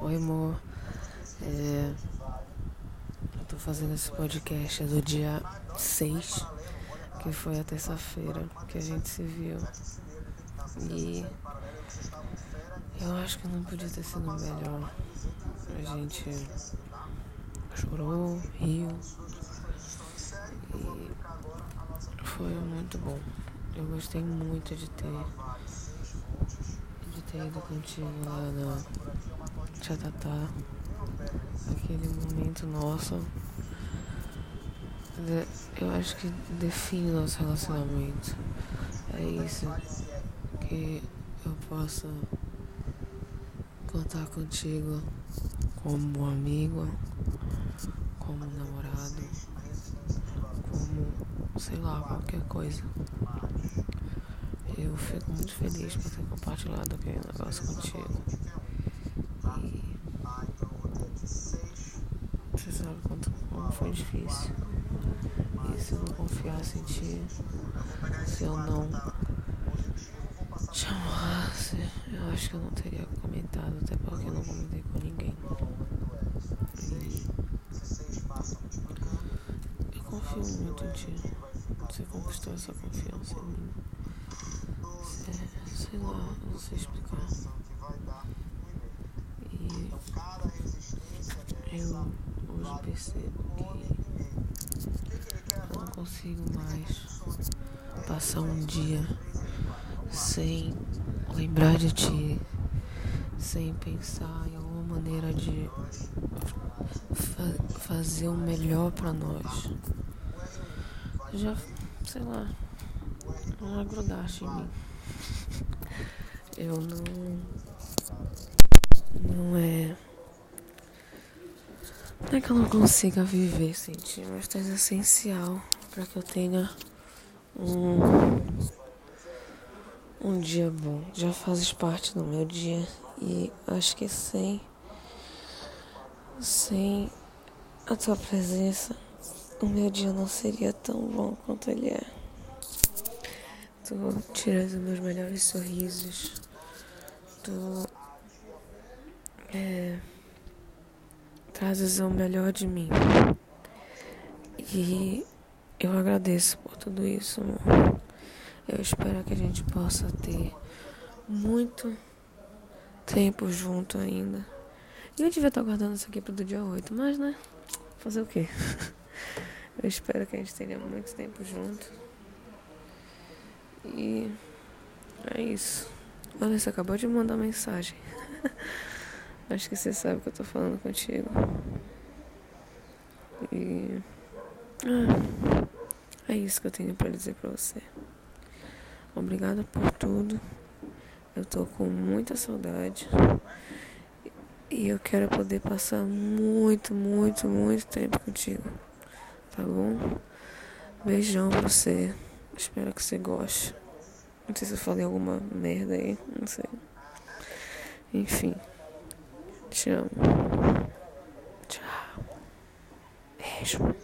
Oi, amor. É, eu tô fazendo esse podcast do dia 6, que foi a terça-feira que a gente se viu. E eu acho que não podia ter sido melhor. A gente chorou, riu. E foi muito bom. Eu gostei muito de ter de ter ido contigo lá na Tchatatá. Aquele momento nosso. Eu acho que define nosso relacionamento. É isso que eu posso contar contigo como amigo, como namorado, como sei lá, qualquer coisa. Eu fico muito feliz por ter compartilhado aquele negócio contigo. E você sabe quanto como foi difícil. E se eu não confiasse em ti, se eu não te amasse, eu acho que eu não teria comentado, até porque eu não comentei com ninguém. E eu confio muito em ti. Você conquistou essa confiança em mim. Sei lá, não sei explicar. E eu hoje percebo consigo mais passar um dia sem lembrar de ti, sem pensar em alguma maneira de fa fazer o melhor para nós. Já, sei lá, já grudaste em mim. Eu não. Não é. Não é que eu não consiga viver sem ti, mas tu és essencial para que eu tenha um um dia bom. Já fazes parte do meu dia e acho que sem sem a tua presença o meu dia não seria tão bom quanto ele é. Tu tiras os meus melhores sorrisos. Tu é, trazes o melhor de mim. E eu agradeço por tudo isso, amor. Eu espero que a gente possa ter muito tempo junto ainda. E eu devia estar guardando isso aqui pro dia 8, mas né? Fazer o quê? Eu espero que a gente tenha muito tempo junto. E é isso. Olha, você acabou de mandar mensagem. Acho que você sabe que eu tô falando contigo. E. Ah, é isso que eu tenho para dizer pra você. Obrigada por tudo. Eu tô com muita saudade. E eu quero poder passar muito, muito, muito tempo contigo. Tá bom? Beijão pra você. Espero que você goste. Não sei se eu falei alguma merda aí. Não sei. Enfim. Te amo. Tchau. Beijo.